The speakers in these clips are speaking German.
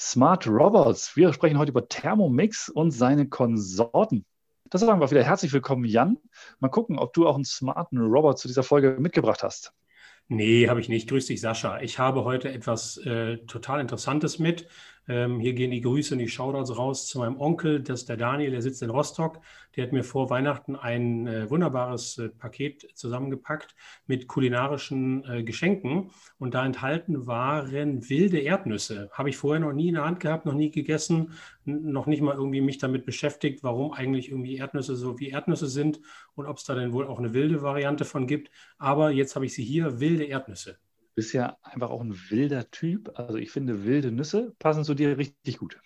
Smart Robots. Wir sprechen heute über Thermomix und seine Konsorten. Das sagen wir wieder. Herzlich willkommen, Jan. Mal gucken, ob du auch einen smarten Robot zu dieser Folge mitgebracht hast. Nee, habe ich nicht. Grüß dich, Sascha. Ich habe heute etwas äh, total Interessantes mit. Ähm, hier gehen die Grüße und die Shoutouts raus zu meinem Onkel, das ist der Daniel, der sitzt in Rostock. Der hat mir vor Weihnachten ein äh, wunderbares äh, Paket zusammengepackt mit kulinarischen äh, Geschenken. Und da enthalten waren wilde Erdnüsse. Habe ich vorher noch nie in der Hand gehabt, noch nie gegessen, noch nicht mal irgendwie mich damit beschäftigt, warum eigentlich irgendwie Erdnüsse so wie Erdnüsse sind und ob es da denn wohl auch eine wilde Variante von gibt. Aber jetzt habe ich sie hier, wilde Erdnüsse bist ja einfach auch ein wilder Typ. Also ich finde, wilde Nüsse passen zu dir richtig gut.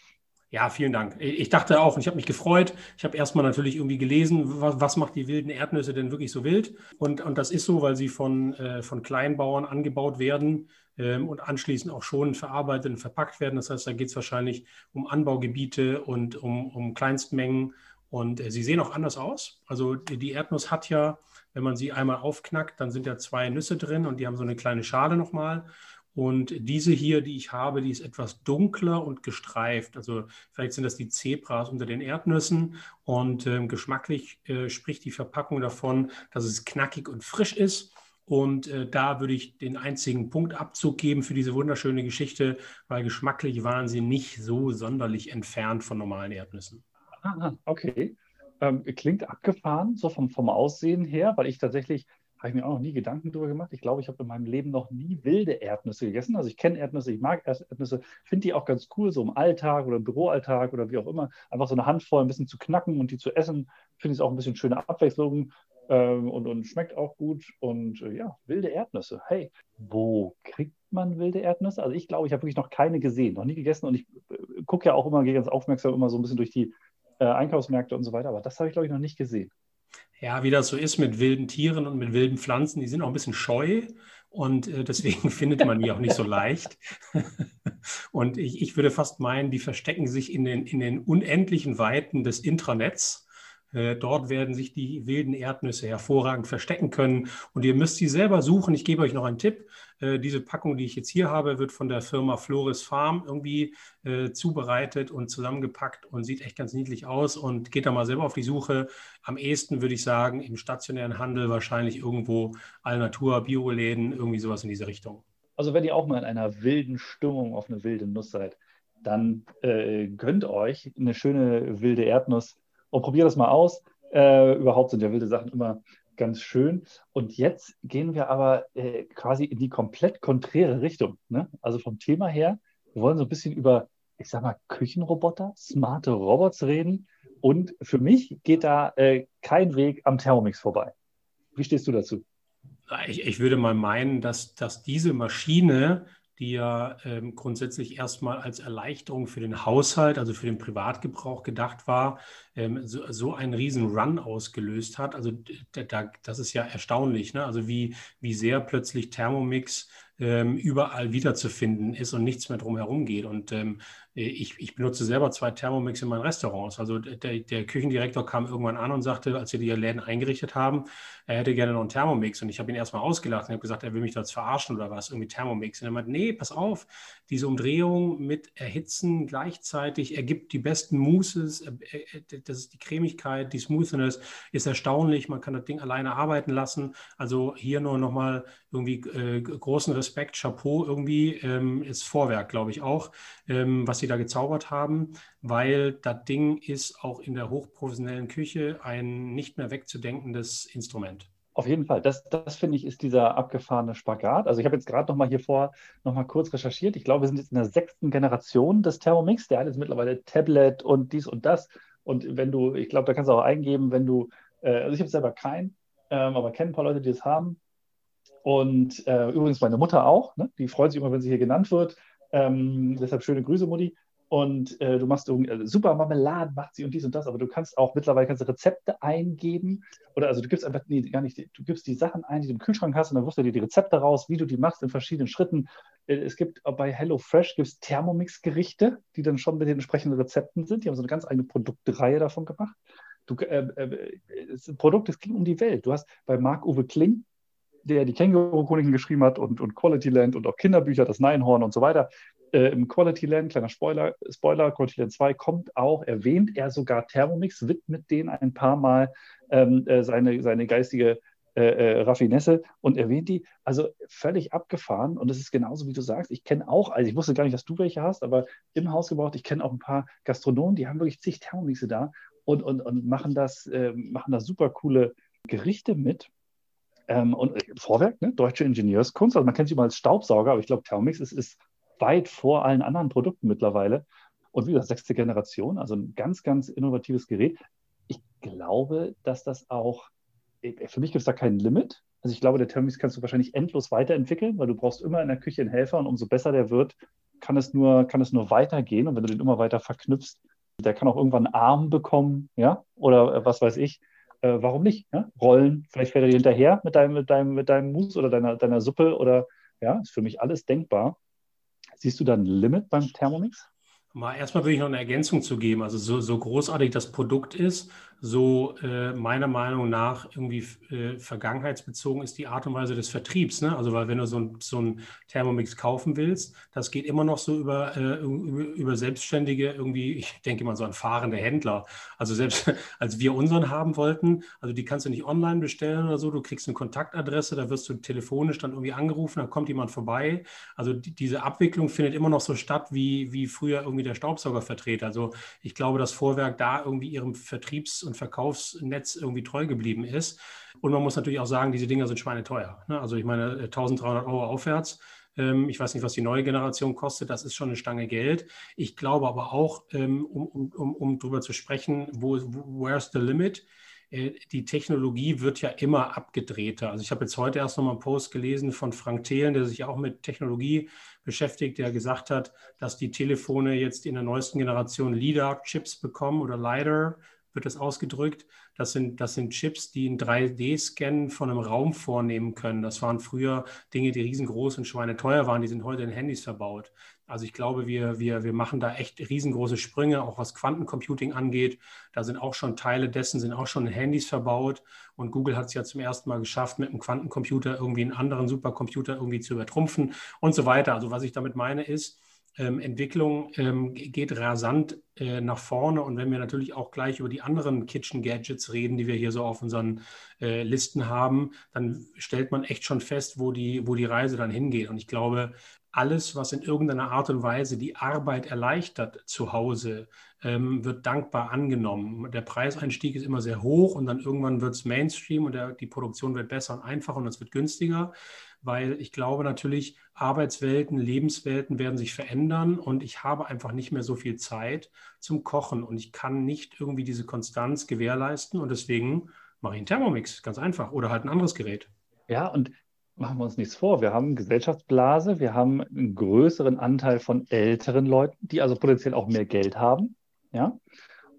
Ja, vielen Dank. Ich dachte auch, und ich habe mich gefreut. Ich habe erstmal natürlich irgendwie gelesen, was, was, macht die wilden Erdnüsse denn wirklich so wild? Und, und das ist so, weil sie von, äh, von Kleinbauern angebaut werden ähm, und anschließend auch schon verarbeitet und verpackt werden. Das heißt, da geht es wahrscheinlich um Anbaugebiete und um, um Kleinstmengen. Und äh, sie sehen auch anders aus. Also die Erdnuss hat ja wenn man sie einmal aufknackt, dann sind ja zwei Nüsse drin und die haben so eine kleine Schale nochmal. Und diese hier, die ich habe, die ist etwas dunkler und gestreift. Also vielleicht sind das die Zebras unter den Erdnüssen. Und ähm, geschmacklich äh, spricht die Verpackung davon, dass es knackig und frisch ist. Und äh, da würde ich den einzigen Punktabzug geben für diese wunderschöne Geschichte, weil geschmacklich waren sie nicht so sonderlich entfernt von normalen Erdnüssen. Ah, okay. Ähm, klingt abgefahren, so vom, vom Aussehen her, weil ich tatsächlich, habe ich mir auch noch nie Gedanken darüber gemacht. Ich glaube, ich habe in meinem Leben noch nie wilde Erdnüsse gegessen. Also ich kenne Erdnüsse, ich mag Erdnüsse, finde die auch ganz cool, so im Alltag oder im Büroalltag oder wie auch immer. Einfach so eine Handvoll ein bisschen zu knacken und die zu essen, finde ich auch ein bisschen schöne Abwechslung ähm, und, und schmeckt auch gut. Und äh, ja, wilde Erdnüsse. Hey, wo kriegt man wilde Erdnüsse? Also ich glaube, ich habe wirklich noch keine gesehen, noch nie gegessen und ich äh, gucke ja auch immer, gehe ganz aufmerksam immer so ein bisschen durch die äh, Einkaufsmärkte und so weiter. Aber das habe ich, glaube ich, noch nicht gesehen. Ja, wie das so ist mit wilden Tieren und mit wilden Pflanzen, die sind auch ein bisschen scheu und äh, deswegen findet man die auch nicht so leicht. und ich, ich würde fast meinen, die verstecken sich in den, in den unendlichen Weiten des Intranets dort werden sich die wilden Erdnüsse hervorragend verstecken können. Und ihr müsst sie selber suchen. Ich gebe euch noch einen Tipp. Äh, diese Packung, die ich jetzt hier habe, wird von der Firma Floris Farm irgendwie äh, zubereitet und zusammengepackt und sieht echt ganz niedlich aus. Und geht da mal selber auf die Suche. Am ehesten würde ich sagen, im stationären Handel wahrscheinlich irgendwo Allnatur, Bioläden, irgendwie sowas in diese Richtung. Also wenn ihr auch mal in einer wilden Stimmung auf eine wilde Nuss seid, dann äh, gönnt euch eine schöne wilde Erdnuss und probiere das mal aus. Äh, überhaupt sind ja wilde Sachen immer ganz schön. Und jetzt gehen wir aber äh, quasi in die komplett konträre Richtung. Ne? Also vom Thema her, wir wollen so ein bisschen über, ich sag mal, Küchenroboter, smarte Robots reden. Und für mich geht da äh, kein Weg am Thermomix vorbei. Wie stehst du dazu? Ich, ich würde mal meinen, dass, dass diese Maschine die ja ähm, grundsätzlich erstmal als Erleichterung für den Haushalt, also für den Privatgebrauch gedacht war, ähm, so, so einen riesen Run ausgelöst hat. Also da, das ist ja erstaunlich, ne? also wie, wie sehr plötzlich Thermomix ähm, überall wiederzufinden ist und nichts mehr drumherum geht. Und ähm, ich, ich, benutze selber zwei Thermomix in meinen Restaurants. Also der, der, Küchendirektor kam irgendwann an und sagte, als wir die Läden eingerichtet haben, er hätte gerne noch einen Thermomix. Und ich habe ihn erstmal ausgelacht und habe gesagt, er will mich da jetzt verarschen oder was, irgendwie Thermomix. Und er meinte, nee, pass auf, diese Umdrehung mit Erhitzen gleichzeitig ergibt die besten Mousses, das ist die Cremigkeit, die Smoothness ist erstaunlich. Man kann das Ding alleine arbeiten lassen. Also hier nur nochmal irgendwie äh, großen Respekt, Chapeau irgendwie, ähm, ist Vorwerk, glaube ich auch, ähm, was sie da gezaubert haben, weil das Ding ist auch in der hochprofessionellen Küche ein nicht mehr wegzudenkendes Instrument. Auf jeden Fall. Das, das finde ich, ist dieser abgefahrene Spagat. Also ich habe jetzt gerade noch mal hier vor noch mal kurz recherchiert. Ich glaube, wir sind jetzt in der sechsten Generation des Thermomix. Der hat jetzt mittlerweile Tablet und dies und das. Und wenn du, ich glaube, da kannst du auch eingeben, wenn du, äh, also ich habe selber keinen, ähm, aber kenne ein paar Leute, die es haben. Und äh, übrigens meine Mutter auch. Ne? Die freut sich immer, wenn sie hier genannt wird. Ähm, deshalb schöne Grüße, Mutti. und äh, du machst also super Marmeladen macht sie und dies und das, aber du kannst auch mittlerweile kannst Rezepte eingeben oder also du gibst einfach, nee, gar nicht, du gibst die Sachen ein, die du im Kühlschrank hast und dann wirst du dir die Rezepte raus, wie du die machst in verschiedenen Schritten. Äh, es gibt bei HelloFresh es Thermomix-Gerichte, die dann schon mit den entsprechenden Rezepten sind. Die haben so eine ganz eigene Produktreihe davon gemacht. Du, äh, äh, es ein Produkt, das ging um die Welt. Du hast bei Marc-Uwe Kling, der die Känguru-Chroniken geschrieben hat und, und Quality Land und auch Kinderbücher, das Neinhorn und so weiter, äh, Im Quality Land, kleiner Spoiler, Spoiler, Quality Land 2 kommt auch, erwähnt er sogar Thermomix, widmet denen ein paar Mal ähm, äh, seine, seine geistige äh, äh, Raffinesse und erwähnt die. Also völlig abgefahren. Und es ist genauso, wie du sagst. Ich kenne auch, also ich wusste gar nicht, dass du welche hast, aber im Haus gebraucht, ich kenne auch ein paar Gastronomen, die haben wirklich zig Thermomixe da und, und, und machen, das, äh, machen da super coole Gerichte mit. Ähm, und äh, Vorwerk, ne? deutsche Ingenieurskunst. Also man kennt sie mal als Staubsauger, aber ich glaube, Thermomix ist, ist weit vor allen anderen Produkten mittlerweile. Und wie gesagt, sechste Generation, also ein ganz, ganz innovatives Gerät. Ich glaube, dass das auch, für mich gibt es da kein Limit. Also ich glaube, der Thermomix kannst du wahrscheinlich endlos weiterentwickeln, weil du brauchst immer in der Küche einen Helfer und umso besser der wird, kann es nur, kann es nur weitergehen. Und wenn du den immer weiter verknüpfst, der kann auch irgendwann einen Arm bekommen, ja, oder äh, was weiß ich. Äh, warum nicht? Ja? Rollen, vielleicht fährt er dir hinterher mit deinem, mit deinem, mit deinem Mousse oder deiner, deiner Suppe oder ja, ist für mich alles denkbar. Siehst du da ein Limit beim Thermomix? Mal erstmal würde ich noch eine Ergänzung zu geben. Also so, so großartig das Produkt ist, so äh, meiner Meinung nach irgendwie äh, vergangenheitsbezogen ist die Art und Weise des Vertriebs. Ne? Also weil wenn du so ein, so ein Thermomix kaufen willst, das geht immer noch so über, äh, über, über, selbstständige, irgendwie, ich denke mal so an fahrende Händler. Also selbst als wir unseren haben wollten, also die kannst du nicht online bestellen oder so, du kriegst eine Kontaktadresse, da wirst du telefonisch dann irgendwie angerufen, dann kommt jemand vorbei. Also die, diese Abwicklung findet immer noch so statt wie, wie früher irgendwie der Staubsaugervertreter. Also ich glaube, dass Vorwerk da irgendwie ihrem Vertriebs- und Verkaufsnetz irgendwie treu geblieben ist. Und man muss natürlich auch sagen, diese Dinger sind schweineteuer. Ne? Also ich meine, 1300 Euro aufwärts. Ähm, ich weiß nicht, was die neue Generation kostet. Das ist schon eine Stange Geld. Ich glaube aber auch, ähm, um, um, um darüber zu sprechen, wo, where's the limit? Äh, die Technologie wird ja immer abgedrehter. Also ich habe jetzt heute erst noch mal einen Post gelesen von Frank Thelen, der sich auch mit Technologie beschäftigt, der gesagt hat, dass die Telefone jetzt in der neuesten Generation LIDAR-Chips bekommen oder LIDAR, wird das ausgedrückt. Das sind, das sind Chips, die einen 3D-Scan von einem Raum vornehmen können. Das waren früher Dinge, die riesengroß und schweineteuer waren. Die sind heute in Handys verbaut. Also ich glaube, wir, wir, wir machen da echt riesengroße Sprünge, auch was Quantencomputing angeht. Da sind auch schon Teile dessen, sind auch schon in Handys verbaut. Und Google hat es ja zum ersten Mal geschafft, mit einem Quantencomputer irgendwie einen anderen Supercomputer irgendwie zu übertrumpfen und so weiter. Also was ich damit meine ist, ähm, Entwicklung ähm, geht rasant äh, nach vorne. Und wenn wir natürlich auch gleich über die anderen Kitchen Gadgets reden, die wir hier so auf unseren äh, Listen haben, dann stellt man echt schon fest, wo die, wo die Reise dann hingeht. Und ich glaube, alles, was in irgendeiner Art und Weise die Arbeit erleichtert zu Hause, ähm, wird dankbar angenommen. Der Preiseinstieg ist immer sehr hoch und dann irgendwann wird es Mainstream und der, die Produktion wird besser und einfacher und es wird günstiger weil ich glaube natürlich, Arbeitswelten, Lebenswelten werden sich verändern und ich habe einfach nicht mehr so viel Zeit zum Kochen und ich kann nicht irgendwie diese Konstanz gewährleisten und deswegen mache ich einen Thermomix, ganz einfach, oder halt ein anderes Gerät. Ja, und machen wir uns nichts vor. Wir haben Gesellschaftsblase, wir haben einen größeren Anteil von älteren Leuten, die also potenziell auch mehr Geld haben. Ja.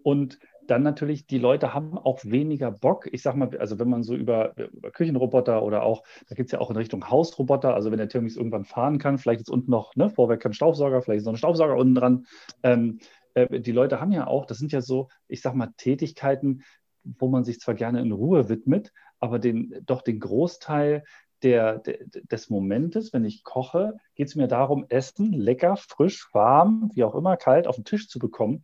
Und dann natürlich, die Leute haben auch weniger Bock. Ich sag mal, also wenn man so über, über Küchenroboter oder auch, da gibt es ja auch in Richtung Hausroboter, also wenn der Thermomix irgendwann fahren kann, vielleicht ist unten noch, ne, Vorwerk kein Staubsauger, vielleicht ist noch ein Staubsauger unten dran. Ähm, äh, die Leute haben ja auch, das sind ja so, ich sag mal, Tätigkeiten, wo man sich zwar gerne in Ruhe widmet, aber den, doch den Großteil der, der, des Momentes, wenn ich koche, geht es mir darum, Essen lecker, frisch, warm, wie auch immer, kalt auf den Tisch zu bekommen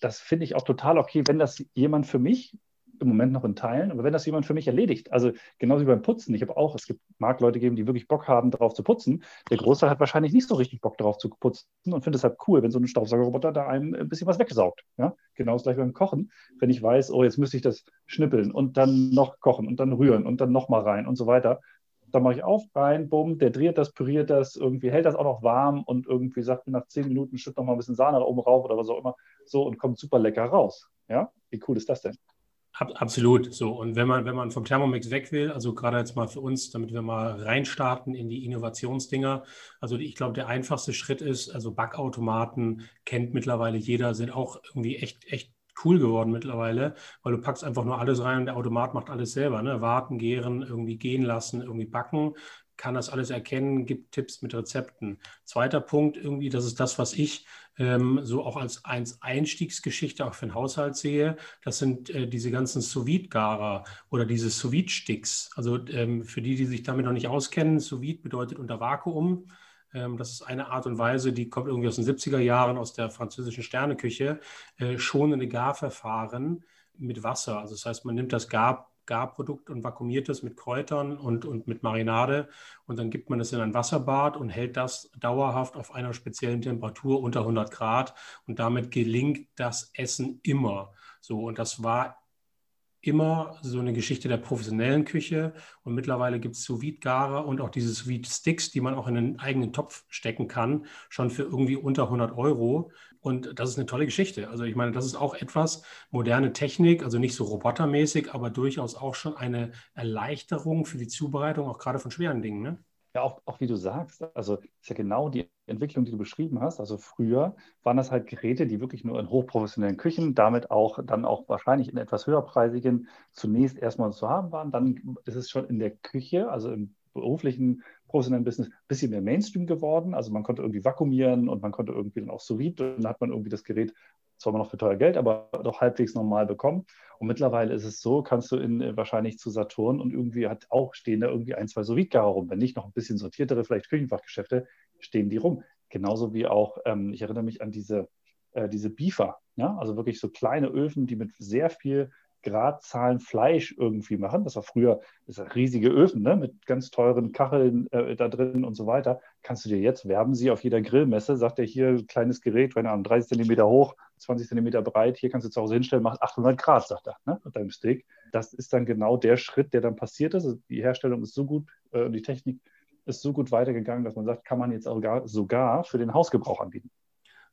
das finde ich auch total okay, wenn das jemand für mich im Moment noch in Teilen, aber wenn das jemand für mich erledigt, also genauso wie beim Putzen, ich habe auch, es gibt, mag Leute geben, die wirklich Bock haben, darauf zu putzen. Der Großteil hat wahrscheinlich nicht so richtig Bock darauf zu putzen und findet es halt cool, wenn so ein Staubsaugerroboter da einem ein bisschen was wegsaugt. Ja? Genau das beim Kochen. Wenn ich weiß, oh, jetzt müsste ich das schnippeln und dann noch kochen und dann rühren und dann nochmal rein und so weiter. Dann mache ich auf, rein, bumm, der dreht das, püriert das, irgendwie hält das auch noch warm und irgendwie sagt nach zehn Minuten, schütt noch mal ein bisschen Sahne da oben rauf oder was auch immer, so und kommt super lecker raus. Ja, wie cool ist das denn? Absolut. So. Und wenn man, wenn man vom Thermomix weg will, also gerade jetzt mal für uns, damit wir mal reinstarten in die Innovationsdinger. Also ich glaube, der einfachste Schritt ist, also Backautomaten kennt mittlerweile jeder, sind auch irgendwie echt, echt cool geworden mittlerweile, weil du packst einfach nur alles rein und der Automat macht alles selber. Ne? Warten, gären, irgendwie gehen lassen, irgendwie backen kann das alles erkennen, gibt Tipps mit Rezepten. Zweiter Punkt, irgendwie, das ist das, was ich ähm, so auch als eins Einstiegsgeschichte auch für den Haushalt sehe. Das sind äh, diese ganzen sous garer oder diese sous sticks Also ähm, für die, die sich damit noch nicht auskennen, sous bedeutet unter Vakuum. Ähm, das ist eine Art und Weise, die kommt irgendwie aus den 70er Jahren aus der französischen Sterneküche, äh, schonende Garverfahren mit Wasser. Also das heißt, man nimmt das Gar Garprodukt und vakuumiert es mit Kräutern und, und mit Marinade. Und dann gibt man es in ein Wasserbad und hält das dauerhaft auf einer speziellen Temperatur unter 100 Grad. Und damit gelingt das Essen immer. So, und das war immer so eine Geschichte der professionellen Küche. Und mittlerweile gibt es sous garer und auch diese sous sticks die man auch in einen eigenen Topf stecken kann, schon für irgendwie unter 100 Euro. Und das ist eine tolle Geschichte. Also ich meine, das ist auch etwas moderne Technik, also nicht so robotermäßig, aber durchaus auch schon eine Erleichterung für die Zubereitung, auch gerade von schweren Dingen. Ne? Ja, auch, auch wie du sagst, also ist ja genau die Entwicklung, die du beschrieben hast. Also früher waren das halt Geräte, die wirklich nur in hochprofessionellen Küchen, damit auch dann auch wahrscheinlich in etwas höherpreisigen zunächst erstmal zu haben waren. Dann ist es schon in der Küche, also im beruflichen professionellen Business, ein bisschen mehr Mainstream geworden. Also man konnte irgendwie vakuumieren und man konnte irgendwie dann auch sous und dann hat man irgendwie das Gerät zwar immer noch für teuer Geld, aber doch halbwegs normal bekommen. Und mittlerweile ist es so, kannst du in, äh, wahrscheinlich zu Saturn und irgendwie hat auch stehen da irgendwie ein, zwei sous rum. Wenn nicht noch ein bisschen sortiertere, vielleicht Küchenfachgeschäfte, stehen die rum. Genauso wie auch, ähm, ich erinnere mich an diese, äh, diese Beefer, ja? also wirklich so kleine Öfen, die mit sehr viel Gradzahlen Fleisch irgendwie machen. Das war früher das riesige Öfen ne? mit ganz teuren Kacheln äh, da drin und so weiter. Kannst du dir jetzt, werben sie auf jeder Grillmesse, sagt er hier, kleines Gerät, keine Ahnung, 30 Zentimeter hoch, 20 Zentimeter breit, hier kannst du zu Hause hinstellen, macht 800 Grad, sagt er, ne? mit deinem Steak. Das ist dann genau der Schritt, der dann passiert ist. Also die Herstellung ist so gut, äh, die Technik ist so gut weitergegangen, dass man sagt, kann man jetzt sogar, für den Hausgebrauch anbieten.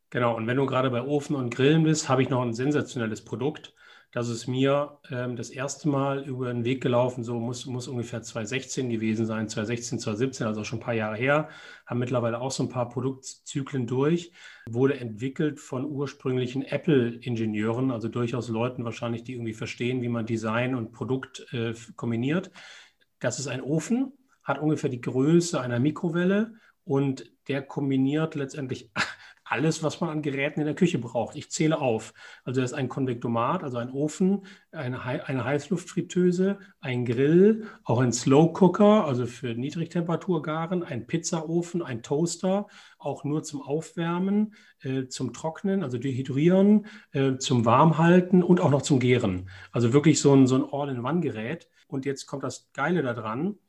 Genau, und wenn du gerade bei Ofen und Grillen bist, habe ich noch ein sensationelles Produkt dass es mir ähm, das erste Mal über den Weg gelaufen, so muss, muss ungefähr 2016 gewesen sein, 2016, 2017, also schon ein paar Jahre her, haben mittlerweile auch so ein paar Produktzyklen durch, wurde entwickelt von ursprünglichen Apple-Ingenieuren, also durchaus Leuten wahrscheinlich, die irgendwie verstehen, wie man Design und Produkt äh, kombiniert. Das ist ein Ofen, hat ungefähr die Größe einer Mikrowelle und der kombiniert letztendlich alles, was man an Geräten in der Küche braucht. Ich zähle auf. Also das ist ein Konvektomat, also ein Ofen, eine, eine Heißluftfritteuse, ein Grill, auch ein Slow Cooker, also für Niedrigtemperaturgaren, ein Pizzaofen, ein Toaster, auch nur zum Aufwärmen, äh, zum Trocknen, also Dehydrieren, äh, zum Warmhalten und auch noch zum Gären. Also wirklich so ein, so ein All-in-One-Gerät. Und jetzt kommt das Geile daran,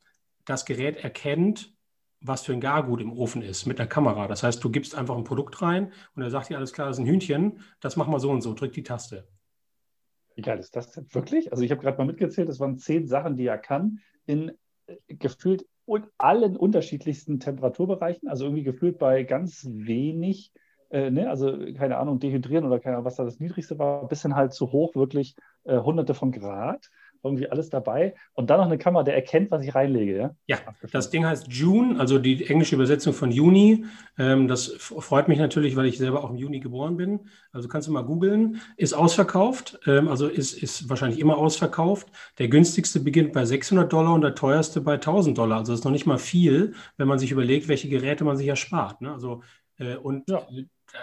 das Gerät erkennt, was für ein Gargut im Ofen ist mit der Kamera. Das heißt, du gibst einfach ein Produkt rein und er sagt dir, alles klar, das ist ein Hühnchen, das machen wir so und so, drück die Taste. Wie geil ist das denn wirklich? Also ich habe gerade mal mitgezählt, das waren zehn Sachen, die er kann, in äh, gefühlt allen unterschiedlichsten Temperaturbereichen, also irgendwie gefühlt bei ganz wenig, äh, ne? also keine Ahnung, dehydrieren oder keine Ahnung, was da das Niedrigste war, bis hin halt zu hoch, wirklich äh, hunderte von Grad irgendwie alles dabei. Und dann noch eine Kamera, der erkennt, was ich reinlege. Ja, ja das Ding heißt June, also die englische Übersetzung von Juni. Ähm, das freut mich natürlich, weil ich selber auch im Juni geboren bin. Also kannst du mal googeln. Ist ausverkauft, ähm, also ist, ist wahrscheinlich immer ausverkauft. Der günstigste beginnt bei 600 Dollar und der teuerste bei 1000 Dollar. Also das ist noch nicht mal viel, wenn man sich überlegt, welche Geräte man sich erspart. Ne? Also, äh, und ja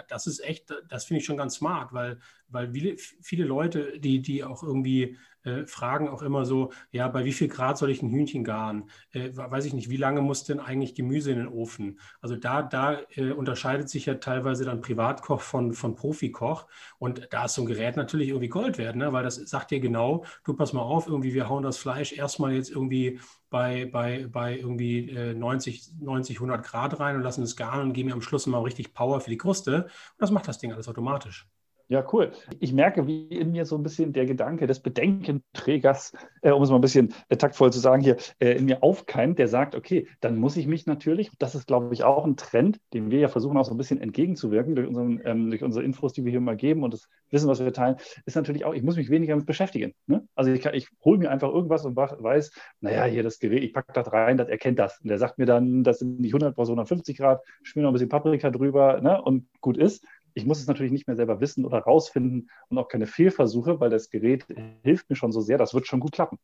das ist echt, das finde ich schon ganz smart, weil, weil viele, viele Leute, die, die auch irgendwie äh, fragen auch immer so, ja, bei wie viel Grad soll ich ein Hühnchen garen? Äh, weiß ich nicht, wie lange muss denn eigentlich Gemüse in den Ofen? Also da, da äh, unterscheidet sich ja teilweise dann Privatkoch von, von Profikoch. Und da ist so ein Gerät natürlich irgendwie Gold wert, ne? weil das sagt dir genau, du pass mal auf, irgendwie wir hauen das Fleisch erstmal jetzt irgendwie bei, bei, bei irgendwie 90, 90, 100 Grad rein und lassen es garen und geben mir am Schluss mal richtig Power für die Kruste. Und das macht das Ding alles automatisch. Ja, cool. Ich merke, wie in mir so ein bisschen der Gedanke des Bedenkenträgers, äh, um es mal ein bisschen äh, taktvoll zu sagen, hier äh, in mir aufkeimt, der sagt, okay, dann muss ich mich natürlich, das ist, glaube ich, auch ein Trend, den wir ja versuchen auch so ein bisschen entgegenzuwirken durch, unseren, ähm, durch unsere Infos, die wir hier mal geben und das Wissen, was wir teilen, ist natürlich auch, ich muss mich weniger damit beschäftigen. Ne? Also ich, ich hole mir einfach irgendwas und weiß, naja, hier das Gerät, ich packe das rein, das erkennt das. Und der sagt mir dann, das sind nicht 100, sondern 150 Grad, schmier noch ein bisschen Paprika drüber ne, und gut ist. Ich muss es natürlich nicht mehr selber wissen oder rausfinden und auch keine Fehlversuche, weil das Gerät hilft mir schon so sehr, das wird schon gut klappen.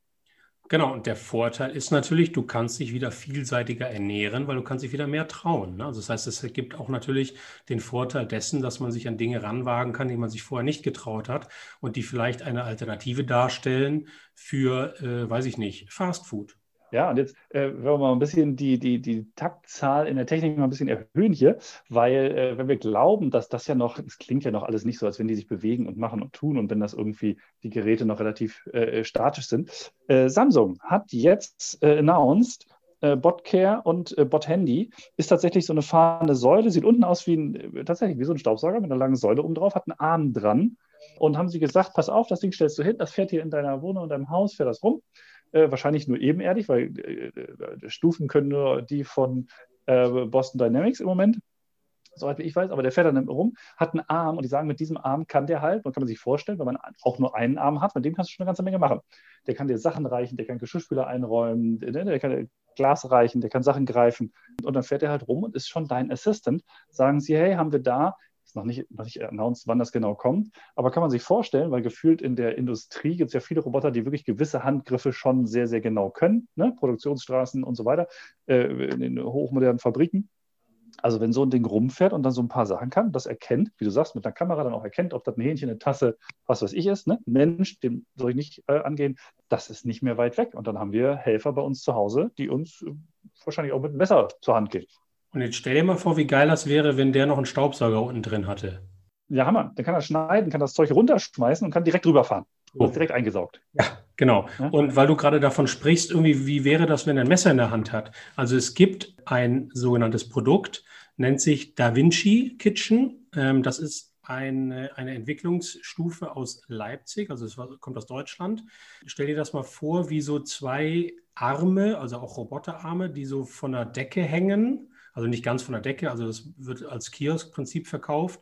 Genau, und der Vorteil ist natürlich, du kannst dich wieder vielseitiger ernähren, weil du kannst dich wieder mehr trauen. Ne? Also das heißt, es gibt auch natürlich den Vorteil dessen, dass man sich an Dinge ranwagen kann, die man sich vorher nicht getraut hat und die vielleicht eine Alternative darstellen für, äh, weiß ich nicht, Fast Food. Ja, und jetzt äh, wenn wir mal ein bisschen die, die, die Taktzahl in der Technik mal ein bisschen erhöhen hier, weil äh, wenn wir glauben, dass das ja noch, es klingt ja noch alles nicht so, als wenn die sich bewegen und machen und tun und wenn das irgendwie die Geräte noch relativ äh, statisch sind. Äh, Samsung hat jetzt äh, announced, äh, Botcare und äh, Bot Handy ist tatsächlich so eine fahrende Säule, sieht unten aus wie ein, tatsächlich wie so ein Staubsauger mit einer langen Säule oben drauf, hat einen Arm dran. Und haben sie gesagt, pass auf, das Ding stellst du hin, das fährt hier in deiner Wohnung, in deinem Haus, fährt das rum äh, wahrscheinlich nur ebenerdig, weil äh, äh, Stufen können nur die von äh, Boston Dynamics im Moment, soweit ich weiß, aber der fährt dann rum, hat einen Arm und die sagen, mit diesem Arm kann der halt, man kann sich vorstellen, wenn man auch nur einen Arm hat, mit dem kannst du schon eine ganze Menge machen. Der kann dir Sachen reichen, der kann Geschirrspüler einräumen, der, der kann Glas reichen, der kann Sachen greifen und dann fährt er halt rum und ist schon dein Assistant. Sagen sie, hey, haben wir da ist noch nicht, noch nicht announced, wann das genau kommt. Aber kann man sich vorstellen, weil gefühlt in der Industrie gibt es ja viele Roboter, die wirklich gewisse Handgriffe schon sehr, sehr genau können. Ne? Produktionsstraßen und so weiter, äh, in den hochmodernen Fabriken. Also wenn so ein Ding rumfährt und dann so ein paar Sachen kann, das erkennt, wie du sagst, mit einer Kamera dann auch erkennt, ob das ein Hähnchen, eine Tasse, was weiß ich ist, ne? Mensch, dem soll ich nicht äh, angehen, das ist nicht mehr weit weg. Und dann haben wir Helfer bei uns zu Hause, die uns äh, wahrscheinlich auch mit einem Messer zur Hand gehen. Und jetzt stell dir mal vor, wie geil das wäre, wenn der noch einen Staubsauger unten drin hatte. Ja, Hammer. Der kann das schneiden, kann das Zeug runterschmeißen und kann direkt rüberfahren. Oh. Wird direkt eingesaugt. Ja, genau. Ja? Und weil du gerade davon sprichst, irgendwie, wie wäre das, wenn er ein Messer in der Hand hat? Also es gibt ein sogenanntes Produkt, nennt sich Da Vinci Kitchen. Ähm, das ist eine, eine Entwicklungsstufe aus Leipzig, also es kommt aus Deutschland. Stell dir das mal vor, wie so zwei Arme, also auch Roboterarme, die so von der Decke hängen also nicht ganz von der Decke, also das wird als Kiosk-Prinzip verkauft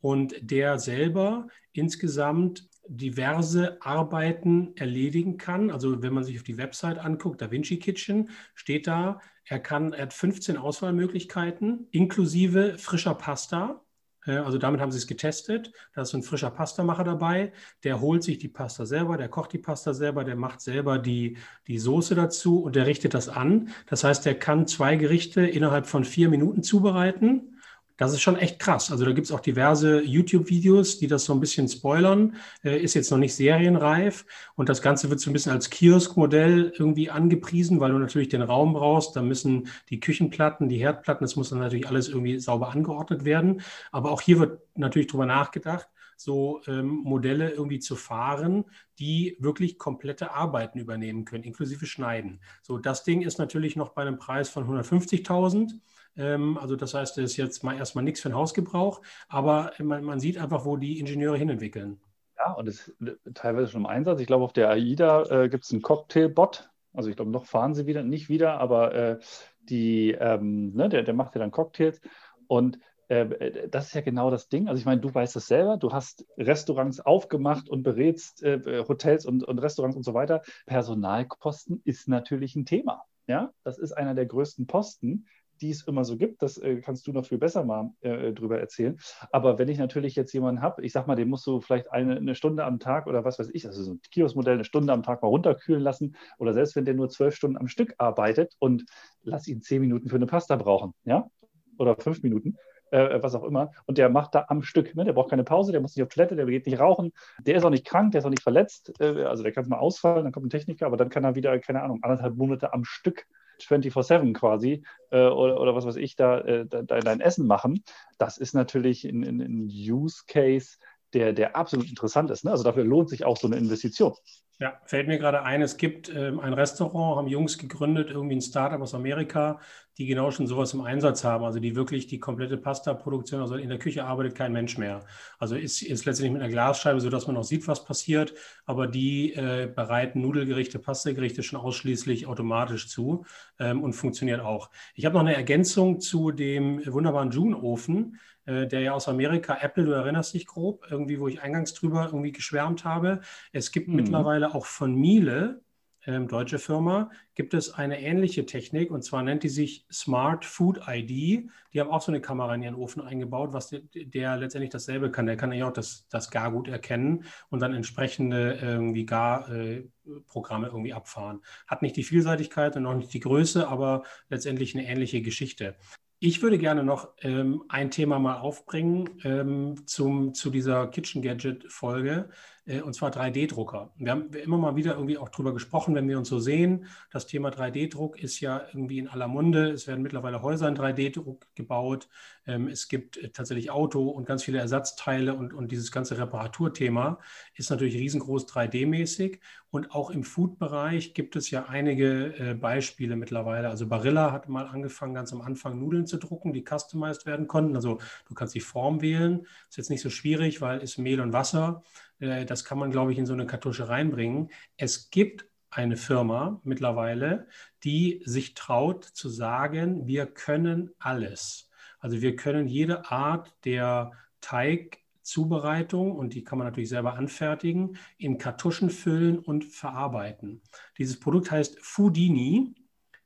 und der selber insgesamt diverse Arbeiten erledigen kann. Also wenn man sich auf die Website anguckt, Da Vinci Kitchen, steht da, er kann, er hat 15 Auswahlmöglichkeiten inklusive frischer Pasta. Äh, also damit haben sie es getestet. Da ist ein frischer Pastamacher dabei. Der holt sich die Pasta selber, der kocht die Pasta selber, der macht selber die, die Soße dazu und der richtet das an. Das heißt, der kann zwei Gerichte innerhalb von vier Minuten zubereiten das ist schon echt krass. Also da gibt es auch diverse YouTube-Videos, die das so ein bisschen spoilern. Äh, ist jetzt noch nicht serienreif und das Ganze wird so ein bisschen als Kiosk-Modell irgendwie angepriesen, weil du natürlich den Raum brauchst. Da müssen die Küchenplatten, die Herdplatten, das muss dann natürlich alles irgendwie sauber angeordnet werden. Aber auch hier wird natürlich drüber nachgedacht, so ähm, Modelle irgendwie zu fahren, die wirklich komplette Arbeiten übernehmen können, inklusive Schneiden. So, das Ding ist natürlich noch bei einem Preis von 150.000. Ähm, also das heißt, es ist jetzt mal erstmal nichts für den Hausgebrauch, aber man, man sieht einfach, wo die Ingenieure hinentwickeln. Ja, und es ist teilweise schon im Einsatz. Ich glaube, auf der AIDA äh, gibt es einen Cocktail-Bot. Also ich glaube, noch fahren sie wieder, nicht wieder, aber äh, die, ähm, ne, der, der macht ja dann Cocktails. Und äh, das ist ja genau das Ding. Also ich meine, du weißt es selber, du hast Restaurants aufgemacht und berätst äh, Hotels und, und Restaurants und so weiter. Personalkosten ist natürlich ein Thema. Ja, das ist einer der größten Posten, die es immer so gibt. Das äh, kannst du noch viel besser mal äh, drüber erzählen. Aber wenn ich natürlich jetzt jemanden habe, ich sag mal, den musst du vielleicht eine, eine Stunde am Tag oder was weiß ich, also so ein Kiosk-Modell eine Stunde am Tag mal runterkühlen lassen oder selbst wenn der nur zwölf Stunden am Stück arbeitet und lass ihn zehn Minuten für eine Pasta brauchen, ja, oder fünf Minuten, äh, was auch immer. Und der macht da am Stück. Ne? Der braucht keine Pause, der muss nicht auf Toilette, der geht nicht rauchen. Der ist auch nicht krank, der ist auch nicht verletzt. Äh, also der kann mal ausfallen, dann kommt ein Techniker, aber dann kann er wieder, keine Ahnung, anderthalb Monate am Stück 24-7 quasi äh, oder, oder was weiß ich, da, äh, da, dein Essen machen. Das ist natürlich ein Use Case, der, der absolut interessant ist. Ne? Also dafür lohnt sich auch so eine Investition. Ja, fällt mir gerade ein, es gibt ähm, ein Restaurant, haben Jungs gegründet, irgendwie ein Startup aus Amerika, die genau schon sowas im Einsatz haben. Also die wirklich die komplette Pasta-Produktion, also in der Küche arbeitet kein Mensch mehr. Also ist, ist letztendlich mit einer Glasscheibe, sodass man auch sieht, was passiert. Aber die äh, bereiten Nudelgerichte, Pastagerichte schon ausschließlich automatisch zu ähm, und funktioniert auch. Ich habe noch eine Ergänzung zu dem wunderbaren June-Ofen der ja aus Amerika, Apple, du erinnerst dich grob, irgendwie, wo ich eingangs drüber irgendwie geschwärmt habe. Es gibt mhm. mittlerweile auch von Miele ähm, deutsche Firma, gibt es eine ähnliche Technik und zwar nennt die sich Smart Food ID. Die haben auch so eine Kamera in ihren Ofen eingebaut, was der, der letztendlich dasselbe kann. Der kann ja auch das, das Gar gut erkennen und dann entsprechende irgendwie Gar-Programme äh, irgendwie abfahren. Hat nicht die Vielseitigkeit und auch nicht die Größe, aber letztendlich eine ähnliche Geschichte. Ich würde gerne noch ähm, ein Thema mal aufbringen ähm, zum, zu dieser Kitchen Gadget Folge. Äh, und zwar 3D-Drucker. Wir haben immer mal wieder irgendwie auch drüber gesprochen, wenn wir uns so sehen. Das Thema 3D-Druck ist ja irgendwie in aller Munde. Es werden mittlerweile Häuser in 3D-Druck gebaut. Ähm, es gibt äh, tatsächlich Auto und ganz viele Ersatzteile und, und dieses ganze Reparaturthema ist natürlich riesengroß 3D-mäßig. Und auch im Food-Bereich gibt es ja einige äh, Beispiele mittlerweile. Also Barilla hat mal angefangen, ganz am Anfang Nudeln zu drucken, die customized werden konnten. Also du kannst die Form wählen. Ist jetzt nicht so schwierig, weil es Mehl und Wasser. Äh, das kann man, glaube ich, in so eine Kartusche reinbringen. Es gibt eine Firma mittlerweile, die sich traut zu sagen, wir können alles. Also wir können jede Art der Teigzubereitung, und die kann man natürlich selber anfertigen, in Kartuschen füllen und verarbeiten. Dieses Produkt heißt Foodini,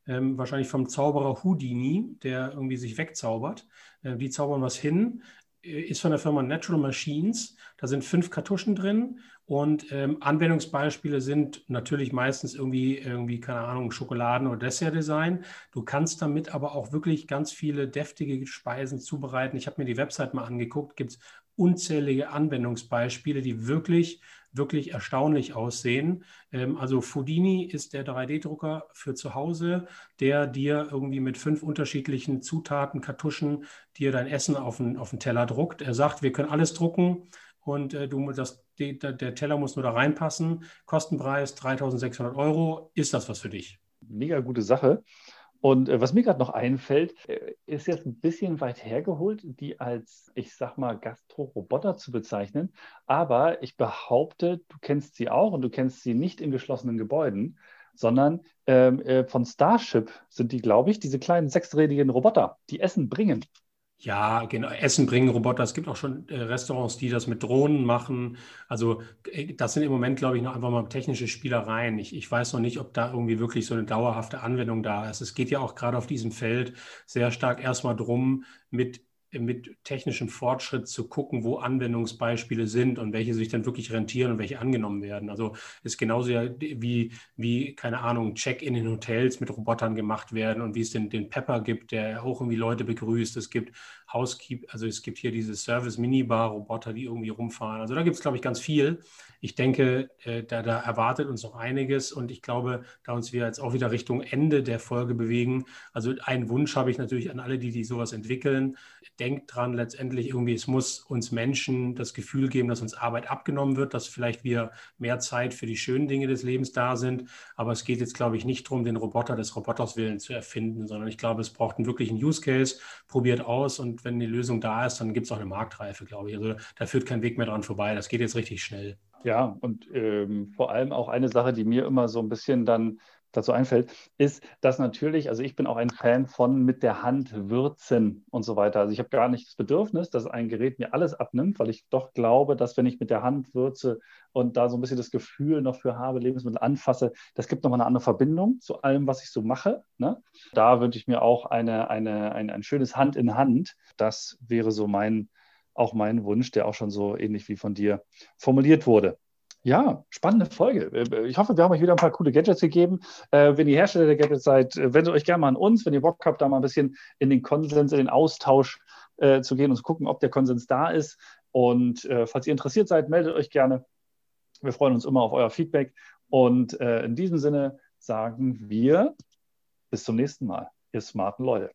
ähm, wahrscheinlich vom Zauberer Houdini, der irgendwie sich wegzaubert. Äh, die zaubern was hin, ist von der Firma Natural Machines. Da sind fünf Kartuschen drin und ähm, Anwendungsbeispiele sind natürlich meistens irgendwie, irgendwie, keine Ahnung, Schokoladen- oder Dessertdesign. Du kannst damit aber auch wirklich ganz viele deftige Speisen zubereiten. Ich habe mir die Website mal angeguckt, gibt es unzählige Anwendungsbeispiele, die wirklich wirklich erstaunlich aussehen. Ähm, also Foodini ist der 3D-Drucker für zu Hause, der dir irgendwie mit fünf unterschiedlichen Zutaten, Kartuschen, dir dein Essen auf den, auf den Teller druckt. Er sagt, wir können alles drucken und äh, du, das, die, der Teller muss nur da reinpassen. Kostenpreis 3600 Euro. Ist das was für dich? Mega gute Sache. Und äh, was mir gerade noch einfällt, äh, ist jetzt ein bisschen weit hergeholt, die als, ich sag mal, Gastro-Roboter zu bezeichnen. Aber ich behaupte, du kennst sie auch und du kennst sie nicht in geschlossenen Gebäuden, sondern ähm, äh, von Starship sind die, glaube ich, diese kleinen sechsrädigen Roboter, die Essen bringen. Ja, genau. Essen bringen Roboter. Es gibt auch schon äh, Restaurants, die das mit Drohnen machen. Also äh, das sind im Moment, glaube ich, noch einfach mal technische Spielereien. Ich, ich weiß noch nicht, ob da irgendwie wirklich so eine dauerhafte Anwendung da ist. Es geht ja auch gerade auf diesem Feld sehr stark erstmal drum, mit mit technischem Fortschritt zu gucken, wo Anwendungsbeispiele sind und welche sich dann wirklich rentieren und welche angenommen werden. Also ist genauso wie, wie keine Ahnung, Check-in in Hotels mit Robotern gemacht werden und wie es den, den Pepper gibt, der auch irgendwie Leute begrüßt. Es gibt Housekeep, also es gibt hier diese Service-Minibar-Roboter, die irgendwie rumfahren. Also da gibt es, glaube ich, ganz viel. Ich denke, äh, da, da erwartet uns noch einiges und ich glaube, da uns wir jetzt auch wieder Richtung Ende der Folge bewegen. Also einen Wunsch habe ich natürlich an alle, die, die sowas entwickeln denkt dran, letztendlich irgendwie, es muss uns Menschen das Gefühl geben, dass uns Arbeit abgenommen wird, dass vielleicht wir mehr Zeit für die schönen Dinge des Lebens da sind. Aber es geht jetzt, glaube ich, nicht darum, den Roboter des Roboters willen zu erfinden, sondern ich glaube, es braucht einen wirklichen Use Case, probiert aus und wenn die Lösung da ist, dann gibt es auch eine Marktreife, glaube ich. Also da führt kein Weg mehr dran vorbei. Das geht jetzt richtig schnell. Ja, und ähm, vor allem auch eine Sache, die mir immer so ein bisschen dann dazu einfällt, ist, dass natürlich, also ich bin auch ein Fan von mit der Hand würzen und so weiter. Also ich habe gar nicht das Bedürfnis, dass ein Gerät mir alles abnimmt, weil ich doch glaube, dass wenn ich mit der Hand würze und da so ein bisschen das Gefühl noch für habe, Lebensmittel anfasse, das gibt nochmal eine andere Verbindung zu allem, was ich so mache. Ne? Da wünsche ich mir auch eine, eine, ein, ein schönes Hand in Hand. Das wäre so mein, auch mein Wunsch, der auch schon so ähnlich wie von dir formuliert wurde. Ja, spannende Folge. Äh, ich hoffe, wir haben euch wieder ein paar coole Gadgets gegeben. Äh, wenn ihr Hersteller der Gadgets seid, äh, wendet euch gerne mal an uns, wenn ihr Bock habt, da mal ein bisschen in den Konsens, in den Austausch zu gehen und zu gucken, ob der Konsens da ist. Und falls ihr interessiert seid, meldet euch gerne. Wir freuen uns immer auf euer Feedback. Und in diesem Sinne sagen wir bis zum nächsten Mal, ihr smarten Leute.